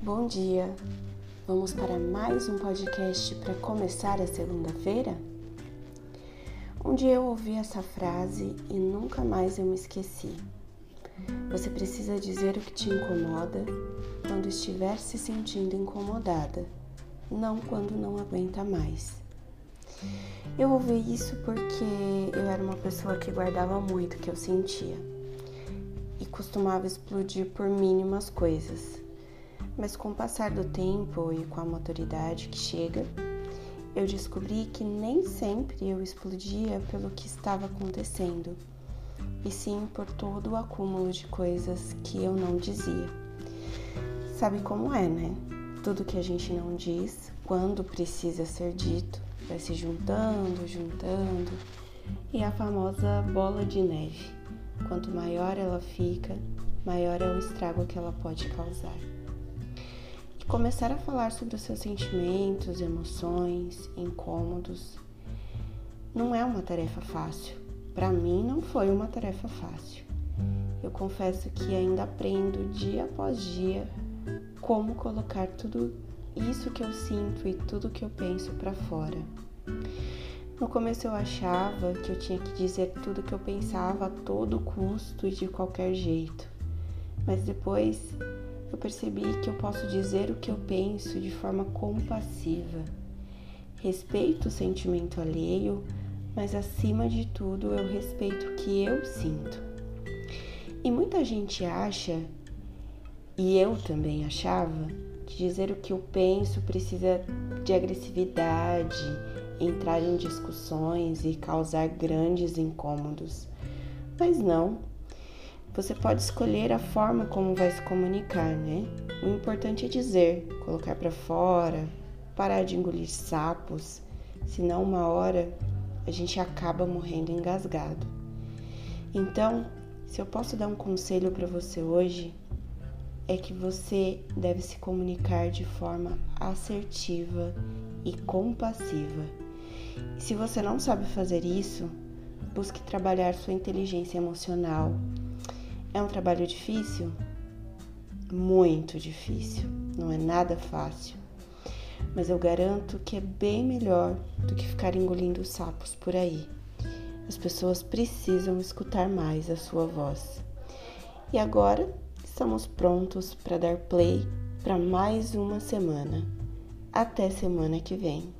Bom dia! Vamos para mais um podcast para começar a segunda-feira? Um dia eu ouvi essa frase e nunca mais eu me esqueci. Você precisa dizer o que te incomoda quando estiver se sentindo incomodada, não quando não aguenta mais. Eu ouvi isso porque eu era uma pessoa que guardava muito o que eu sentia e costumava explodir por mínimas coisas. Mas com o passar do tempo e com a maturidade que chega, eu descobri que nem sempre eu explodia pelo que estava acontecendo, e sim por todo o acúmulo de coisas que eu não dizia. Sabe como é, né? Tudo que a gente não diz, quando precisa ser dito, vai se juntando, juntando, e a famosa bola de neve. Quanto maior ela fica, maior é o estrago que ela pode causar. Começar a falar sobre os seus sentimentos, emoções, incômodos, não é uma tarefa fácil. Para mim, não foi uma tarefa fácil. Eu confesso que ainda aprendo dia após dia como colocar tudo isso que eu sinto e tudo que eu penso para fora. No começo eu achava que eu tinha que dizer tudo que eu pensava a todo custo e de qualquer jeito. Mas depois eu percebi que eu posso dizer o que eu penso de forma compassiva. Respeito o sentimento alheio, mas acima de tudo eu respeito o que eu sinto. E muita gente acha, e eu também achava, que dizer o que eu penso precisa de agressividade, entrar em discussões e causar grandes incômodos. Mas não. Você pode escolher a forma como vai se comunicar, né? O importante é dizer, colocar para fora, parar de engolir sapos, senão uma hora a gente acaba morrendo engasgado. Então, se eu posso dar um conselho para você hoje, é que você deve se comunicar de forma assertiva e compassiva. Se você não sabe fazer isso, busque trabalhar sua inteligência emocional. É um trabalho difícil? Muito difícil, não é nada fácil. Mas eu garanto que é bem melhor do que ficar engolindo sapos por aí. As pessoas precisam escutar mais a sua voz. E agora estamos prontos para dar play para mais uma semana. Até semana que vem.